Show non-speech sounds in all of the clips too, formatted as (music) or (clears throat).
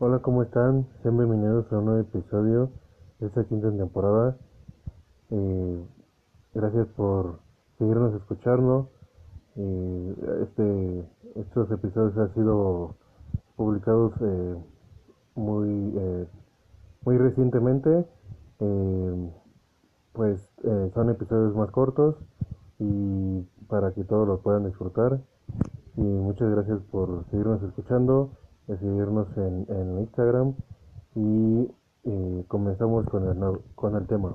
Hola, ¿cómo están? Sean bienvenidos a un nuevo episodio de esta quinta temporada. Eh, gracias por seguirnos escuchando. Eh, este, estos episodios han sido publicados eh, muy, eh, muy recientemente. Eh, pues son episodios más cortos y para que todos los puedan disfrutar. Y muchas gracias por seguirnos escuchando, de seguirnos en, en Instagram y eh, comenzamos con el, con el tema.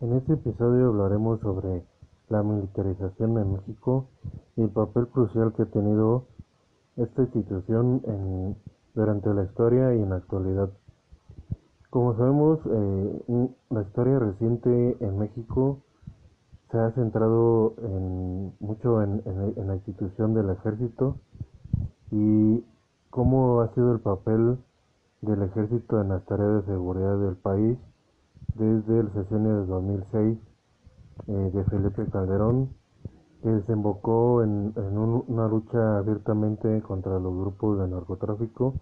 En este episodio hablaremos sobre la militarización en México y el papel crucial que ha tenido esta institución en- durante la historia y en la actualidad. Como sabemos, eh, la historia reciente en México se ha centrado en, mucho en, la institución del ejército y cómo ha sido el papel del ejército en las tareas de seguridad del país desde el sesenio de 2006 eh, de Felipe Calderón, que desembocó en, en un- una lucha abiertamente contra los grupos de narcotráfico,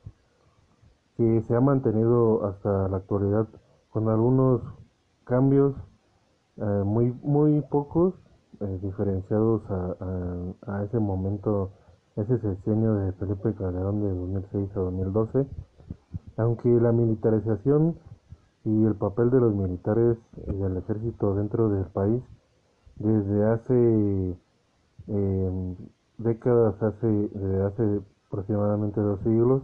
que se ha mantenido hasta la actualidad con algunos cambios eh, muy, muy pocos, eh, diferenciados a, a- a ese momento, ese sexenio de Felipe Calderón de 2006 a 2012, aunque la militarización y el papel de los militares y del ejército dentro del país desde hace eh, décadas, hace, desde hace aproximadamente dos siglos,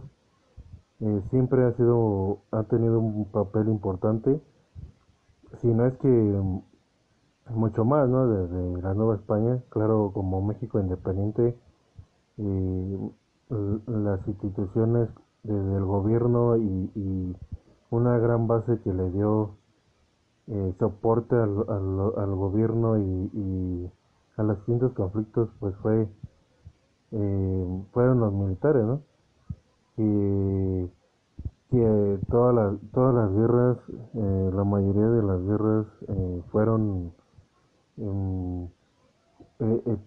eh, siempre ha sido, ha tenido un papel importante, si no es que mm, mucho más, ¿no? Desde la Nueva España, claro, como México independiente, eh, las instituciones desde el gobierno y, y una gran base que le dio eh, soporte al, al, al gobierno y, y a los distintos conflictos, pues fue eh, fueron los militares, ¿no? Que, que todas las todas las guerras, eh, la mayoría de las guerras eh, fueron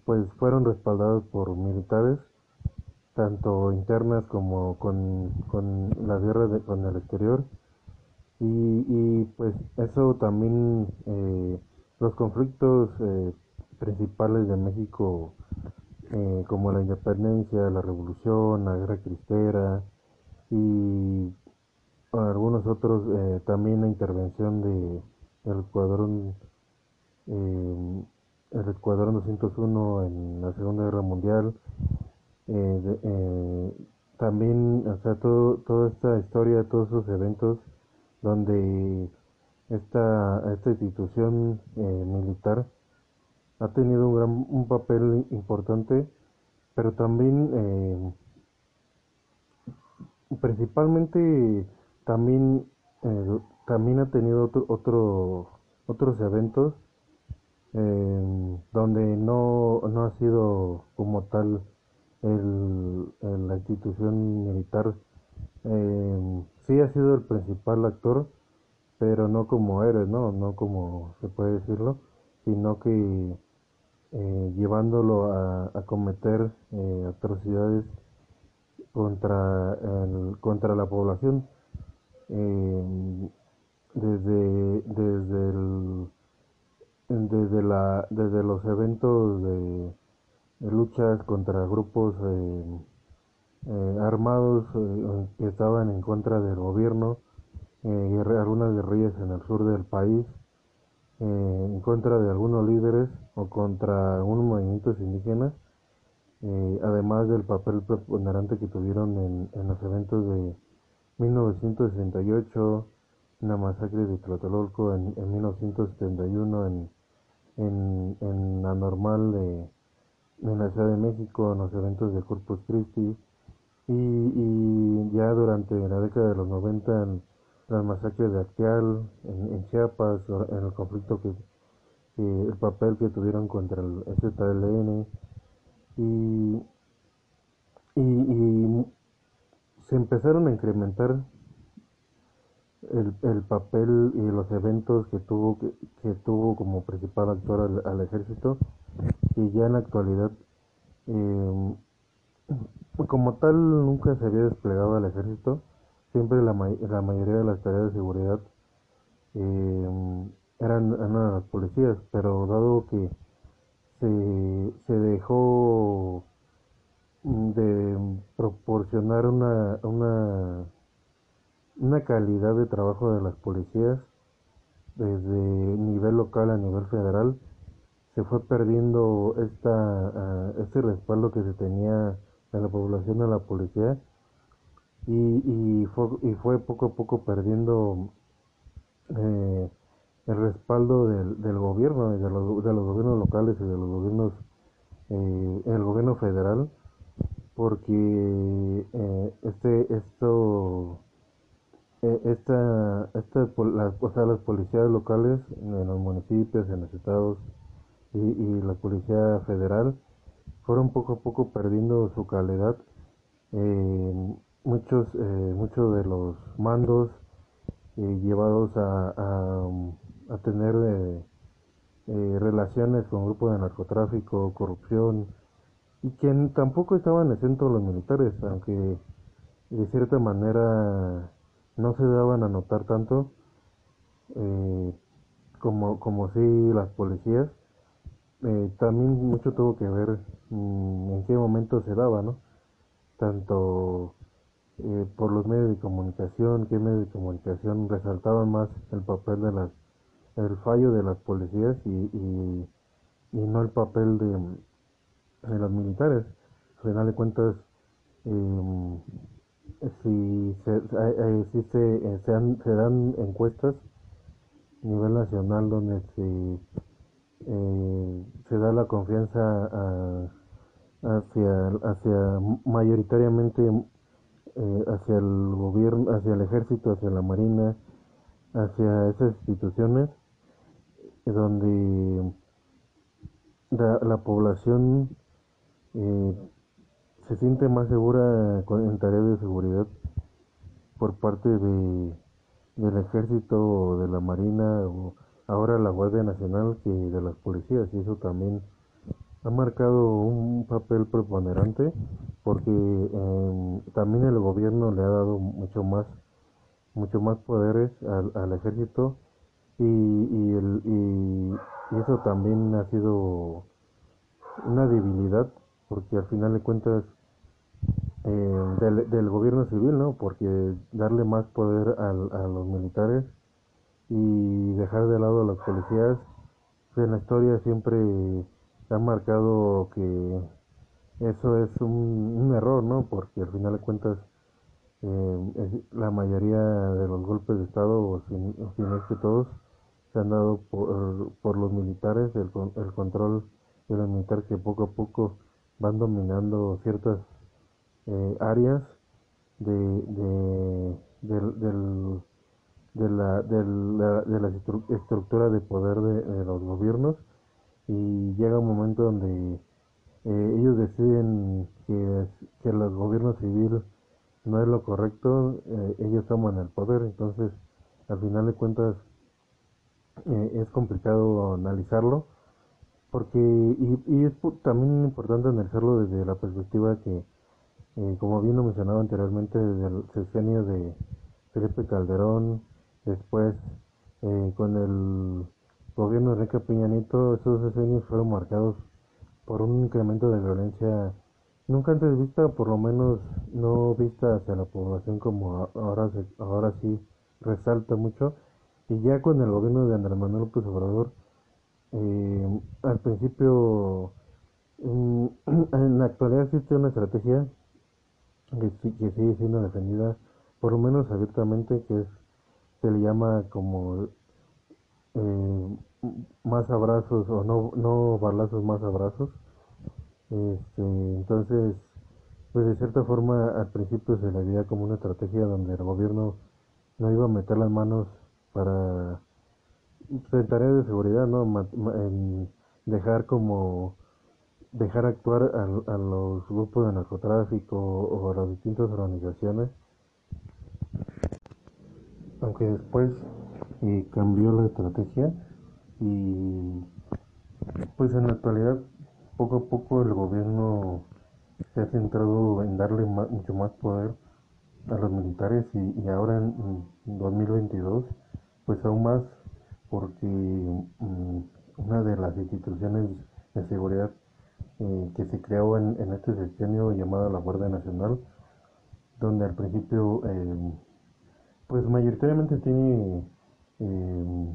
pues fueron respaldadas por militares, tanto internas como con, con las guerras de- con el exterior. Y, y pues eso también, eh, los conflictos eh, principales de México, eh, como la independencia, la revolución, la guerra cristera y algunos otros, eh, también la intervención de, del escuadrón eh, el Escuadrón 201 en la Segunda Guerra Mundial. eh, eh, también, o sea, todo, toda esta historia, todos esos eventos donde esta, esta institución eh, militar ha tenido un, gran, un papel importante, pero también, principalmente, también, también ha tenido otro, otro, otros eventos eh, donde no, no ha sido como tal el, la institución militar. Eh, sí ha sido el principal actor, pero no como héroe, ¿no? No como se puede decirlo, sino que eh, llevándolo a, cometer eh, atrocidades contra, el, contra la población. Eh, desde, desde el desde la desde los eventos de, luchas contra grupos eh, eh, armados eh, que estaban en contra del gobierno eh, guerre- algunas guerrillas en el sur del país eh, en contra de algunos líderes o contra algunos movimientos indígenas eh, además del papel preponderante que tuvieron en, en los eventos de 1968 en la masacre de Tlatelolco en, en 1971 en, en, en la normal de, en la Ciudad de México, en los eventos de Corpus Christi. Y, y ya durante la década de los 90 en las masacres de Acteal, en, Chiapas, en el conflicto que, el papel que tuvieron contra el ZLN y, y se empezaron a incrementar el, el papel y los eventos que tuvo que, que tuvo como principal actor al, al ejército. Y ya en la actualidad Eh, como tal, nunca se había desplegado al ejército, siempre la, la mayoría de las tareas de seguridad eh, eran, eran las policías, pero dado que se, se dejó de proporcionar una, una, una calidad de trabajo de las policías desde nivel local a nivel federal, se fue perdiendo esta, este respaldo que se tenía en la población de la policía y, y, fue, y fue poco a poco perdiendo eh, el respaldo del, del gobierno, de los, de los, gobiernos locales y de los gobiernos, eh, el gobierno federal, porque eh, este, esto, esta, esta, la, o sea, las policías locales en los municipios, en los estados y, y la policía federal fueron poco a poco perdiendo su calidad. Eh, muchos, eh, muchos de los mandos eh, llevados a, a, a tener relaciones con grupos de narcotráfico, corrupción, y que tampoco estaban exentos los militares, aunque de cierta manera no se daban a notar tanto como, como si las policías eh, también mucho tuvo que ver mm, en qué momento se daba, ¿no? Tanto eh, por los medios de comunicación, qué medios de comunicación resaltaban más el papel de las, el fallo de las policías y, y, y no el papel de, de los militares. Al final de cuentas, eh, si, se, si se, eh, se, han, se dan encuestas a nivel nacional donde se eh, se da la confianza a, hacia, hacia mayoritariamente eh, hacia el gobierno, hacia el ejército, hacia la marina, hacia esas instituciones donde la, la población eh, se siente más segura en tareas de seguridad por parte de, del ejército o de la marina o ahora la Guardia Nacional que de las policías y eso también ha marcado un papel preponderante porque eh, también el gobierno le ha dado mucho más mucho más poderes al, al ejército y, y, el, y, eso también ha sido una debilidad porque al final de cuentas eh, del, del, gobierno civil no porque darle más poder al, a los militares y dejar de lado a los policías. En la historia siempre ha marcado que eso es un, un error, ¿no? Porque al final de cuentas eh, la mayoría de los golpes de Estado, o si, si no es que todos, se han dado por, por los militares, el, el control de los militares que poco a poco van dominando ciertas eh, áreas de, de, del, del de la, de la, de la estructura de poder de, de, los gobiernos. Y llega un momento donde eh, ellos deciden que, que el gobierno civil no es lo correcto, eh, ellos toman el poder, entonces al final de cuentas eh, es complicado analizarlo porque y, y es también importante analizarlo desde la perspectiva que eh, como bien lo mencionaba anteriormente desde el sexenio de Felipe Calderón Después, eh, con el gobierno de Enrique Peña Nieto, esos años fueron marcados por un incremento de violencia nunca antes vista, por lo menos no vista hacia la población como ahora, ahora sí resalta mucho. Y ya con el gobierno de Andrés Manuel López Obrador, eh, al principio, (clears throat) en, la actualidad existe una estrategia que, que sigue siendo defendida, por lo menos abiertamente, que es se le llama como eh, más abrazos o no, no balazos más abrazos. Este, entonces, pues de cierta forma al principio se le veía como una estrategia donde el gobierno no iba a meter las manos para en tareas de seguridad, ¿no? Dejar como dejar actuar a, a los grupos de narcotráfico o a las distintas organizaciones aunque después eh, cambió la estrategia y pues en la actualidad poco a poco el gobierno se ha centrado en darle mucho más poder a los militares y, ahora en, 2022 pues aún más porque mm, una de las instituciones de seguridad eh, que se creó en, este sexenio llamada la Guardia Nacional donde al principio eh, pues mayoritariamente tiene eh,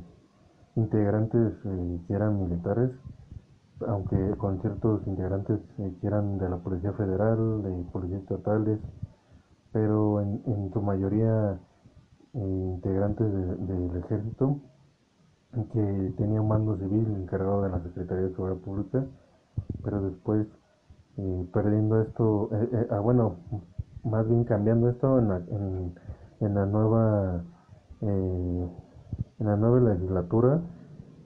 integrantes que eran militares aunque con ciertos integrantes que eran de la Policía Federal, de policías estatales, pero en, su mayoría eh, integrantes del ejército que tenía un mando civil encargado de la Secretaría de Seguridad Pública, pero después eh, perdiendo esto, eh, ah, bueno, más bien cambiando esto en la, en, la nueva en la nueva legislatura,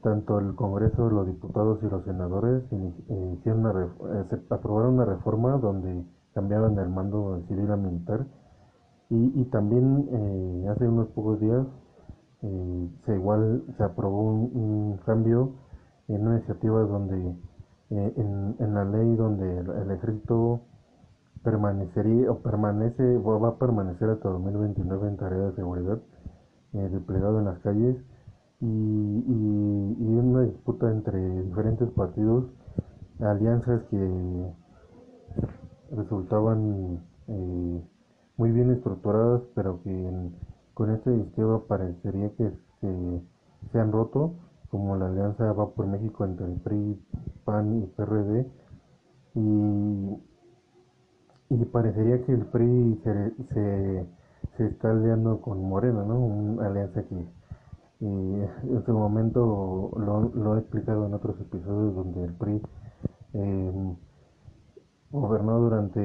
tanto el Congreso, los diputados y los senadores hicieron aprobaron una reforma donde cambiaban el mando civil a militar. Y, también eh, hace unos pocos días eh, se igual se aprobó un, cambio en una iniciativa donde eh, en, la ley donde el, ejército permanecería o permanece o va a permanecer hasta 2029 en tarea de seguridad desplegado en las calles y, y, y una disputa entre diferentes partidos alianzas que resultaban eh, muy bien estructuradas, pero que con este sistema parecería que se, han roto, como la alianza va por México entre el PRI, PAN y PRD, y, y parecería que el PRI se, se, está aliando con Morena, ¿no? Una alianza que en su momento lo, lo, he explicado en otros episodios donde el PRI eh, gobernó durante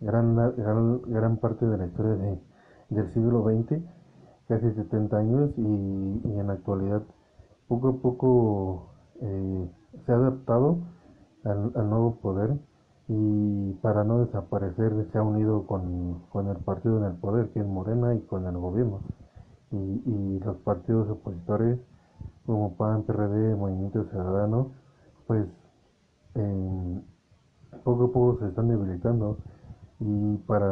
gran, gran, gran, parte de la historia de, del siglo XX, casi 70 años, y, en la actualidad poco a poco eh, se ha adaptado al, nuevo poder y para no desaparecer se ha unido con, con, el partido en el poder, que es Morena, y con el gobierno. Y, y los partidos opositores como PAN, PRD, Movimiento Ciudadano, pues eh, poco a poco se están debilitando y para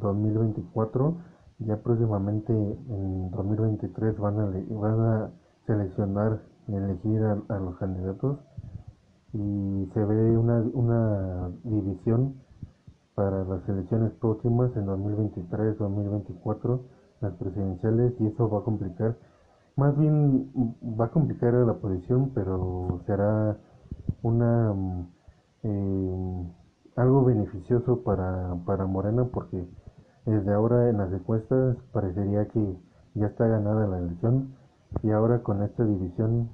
2024 ya próximamente en 2023 van a, van a seleccionar y elegir a, los candidatos. Y se ve una, una división para las elecciones próximas en 2023, 2024, las presidenciales y eso va a complicar, más bien va a complicar la posición, pero será una eh, algo beneficioso para, para Morena porque desde ahora en las encuestas parecería que ya está ganada la elección y ahora con esta división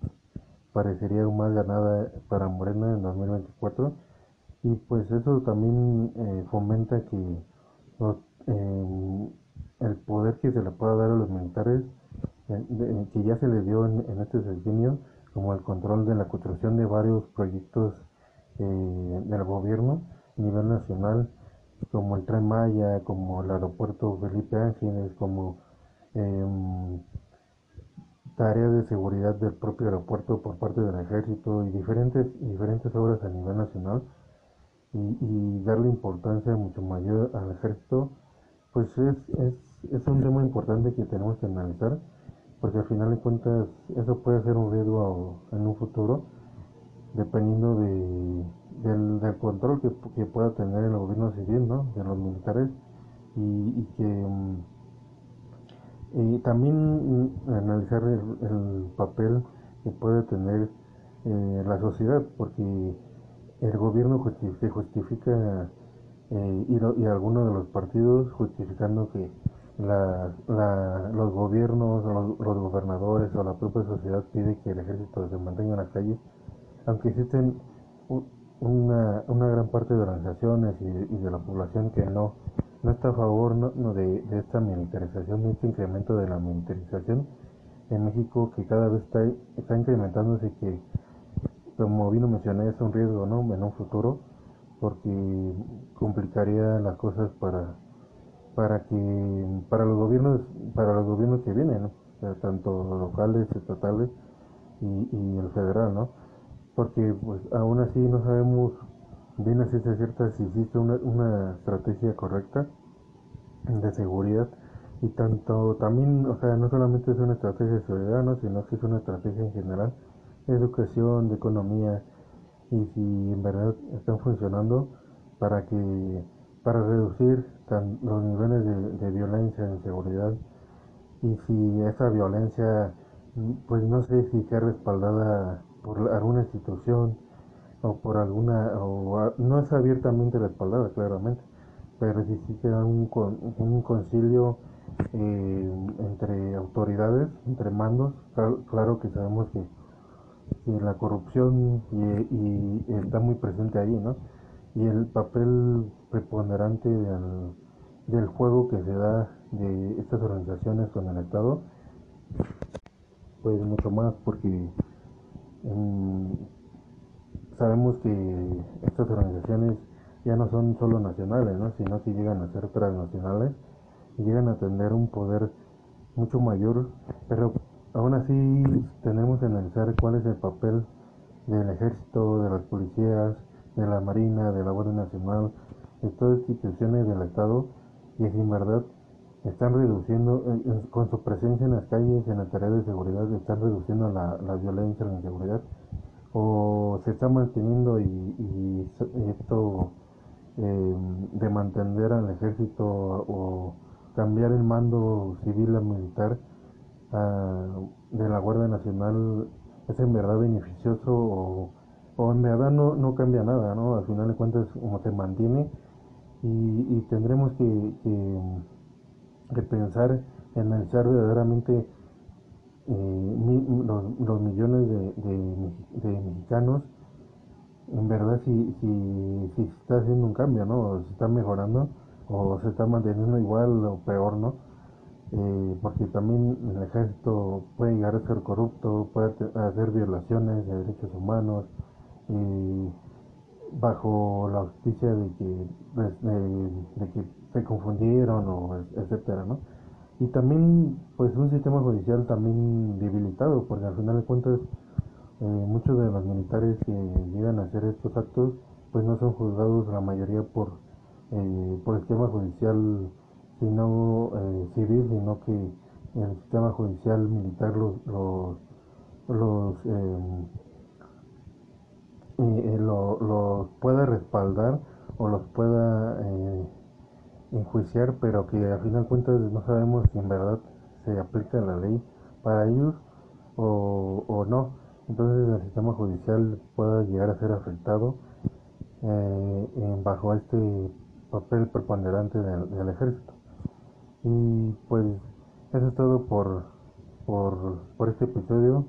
parecería aún más ganada para Morena en 2024 y pues eso también eh, fomenta que eh, el poder que se le pueda dar a los militares que ya se le dio en, este sexenio como el control de la construcción de varios proyectos eh, del gobierno a nivel nacional, como el Tren Maya, como el aeropuerto Felipe Ángeles, como eh, tareas de seguridad del propio aeropuerto por parte del ejército y diferentes, diferentes obras a nivel nacional y, darle importancia mucho mayor al ejército, pues es, es, es un tema importante que tenemos que analizar porque al final de cuentas eso puede ser un riesgo en un futuro dependiendo de, del, control que, pueda tener el gobierno civil, ¿no? de los militares, y, que mm, y también mm, analizar el, papel que puede tener eh, la sociedad, porque el gobierno se justifica eh, y, y algunos de los partidos justificando que la, la, los gobiernos, los, los, gobernadores o la propia sociedad pide que el ejército se mantenga en las calles aunque existen una, una gran parte de organizaciones y, de la población que no, no está a favor no, de, esta militarización, de este incremento de la militarización en México que cada vez está, está incrementándose que como vino mencioné es un riesgo ¿no? en un futuro porque complicaría las cosas para para que para los gobiernos para los gobiernos que vienen tanto locales estatales y, y el federal no porque pues aún así no sabemos bien a ciencia cierta si existe una, una estrategia correcta de seguridad. Y tanto también, o sea, no solamente es una estrategia de seguridad, ¿no? sino que es una estrategia en general. De educación, de economía y si en verdad están funcionando para que para reducir los niveles de, de violencia en seguridad y si esa violencia pues no sé si sea respaldada por alguna institución o por alguna o no es abiertamente respaldada claramente pero si existe un, un concilio eh, entre autoridades entre mandos. Claro, que sabemos que, la corrupción y, está muy presente ahí no y el papel preponderante del, del juego que se da de estas organizaciones con el Estado, pues mucho más porque sabemos que estas organizaciones ya no son solo nacionales, ¿no? sino que llegan a ser transnacionales y llegan a tener un poder mucho mayor, pero aún así tenemos que analizar cuál es el papel del ejército, de las policías, de la Marina, de la Guardia Nacional, de todas las instituciones del Estado, y si en verdad están reduciendo, eh, con su presencia en las calles, en la tarea de seguridad, están reduciendo la, la violencia, la inseguridad, o se está manteniendo y, esto eh, de mantener al ejército o cambiar el mando civil a militar ah, de la Guardia Nacional es en verdad beneficioso o, o en verdad no, no cambia nada, ¿no? Al final de cuentas como se mantiene y, tendremos que, que, pensar, analizar verdaderamente eh, los, millones de, mexicanos, en verdad si, si, si está haciendo un cambio, ¿no? O se está mejorando o se está manteniendo igual o peor, ¿no? Eh, porque también el ejército puede llegar a ser corrupto, puede hacer violaciones de derechos humanos, eh, bajo la justicia de que, pues, de, que se confundieron o etcétera, ¿no? Y también, pues, un sistema judicial también debilitado, porque al final de cuentas, eh, muchos de los militares que llegan a hacer estos actos, pues no son juzgados la mayoría por, eh, por el sistema judicial sino eh, civil, sino que el sistema judicial militar los, los, los eh, los pueda respaldar o los pueda eh, enjuiciar, pero que al final de cuentas no sabemos si en verdad se aplica la ley para ellos o, o no. Entonces el sistema judicial pueda llegar a ser afectado eh, bajo este papel preponderante del, ejército. Y pues eso es todo por, por, por este episodio.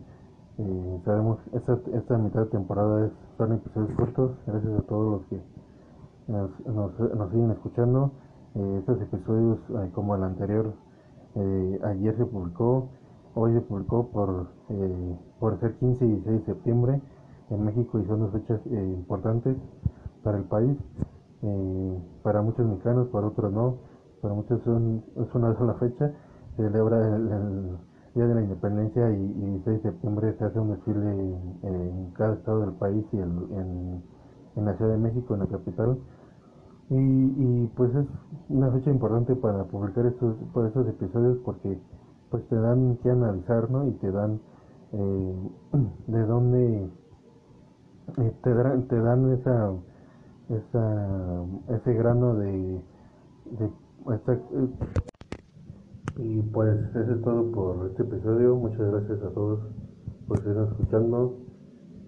Eh, sabemos, esta, esta mitad de temporada es, son episodios cortos, gracias a todos los que nos, nos, siguen escuchando. Eh, estos episodios, eh, como el anterior, eh, ayer se publicó, hoy se publicó por, por ser 15 y 16 de septiembre en México y son dos fechas importantes para el país. para muchos mexicanos, para otros no, para muchos son, es una sola fecha. Se celebra el Día de la Independencia y, y 6 de septiembre se hace un desfile en, cada estado del país y en, en, la Ciudad de México, en la capital. Y, y, pues es una fecha importante para publicar estos, pues, estos episodios porque pues te dan que analizar, ¿no? Y te dan eh, (clears throat) de dónde eh, te, dan, te dan esa, esa, ese grano de, de esta, y pues eso es todo por este episodio. Muchas gracias a todos por seguir escuchando,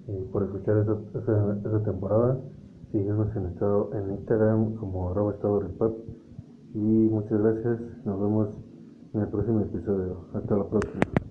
y por escuchar esta, temporada. Síguenos en, estado, en Instagram como arroba Y muchas gracias. Nos vemos en el próximo episodio. Hasta la próxima.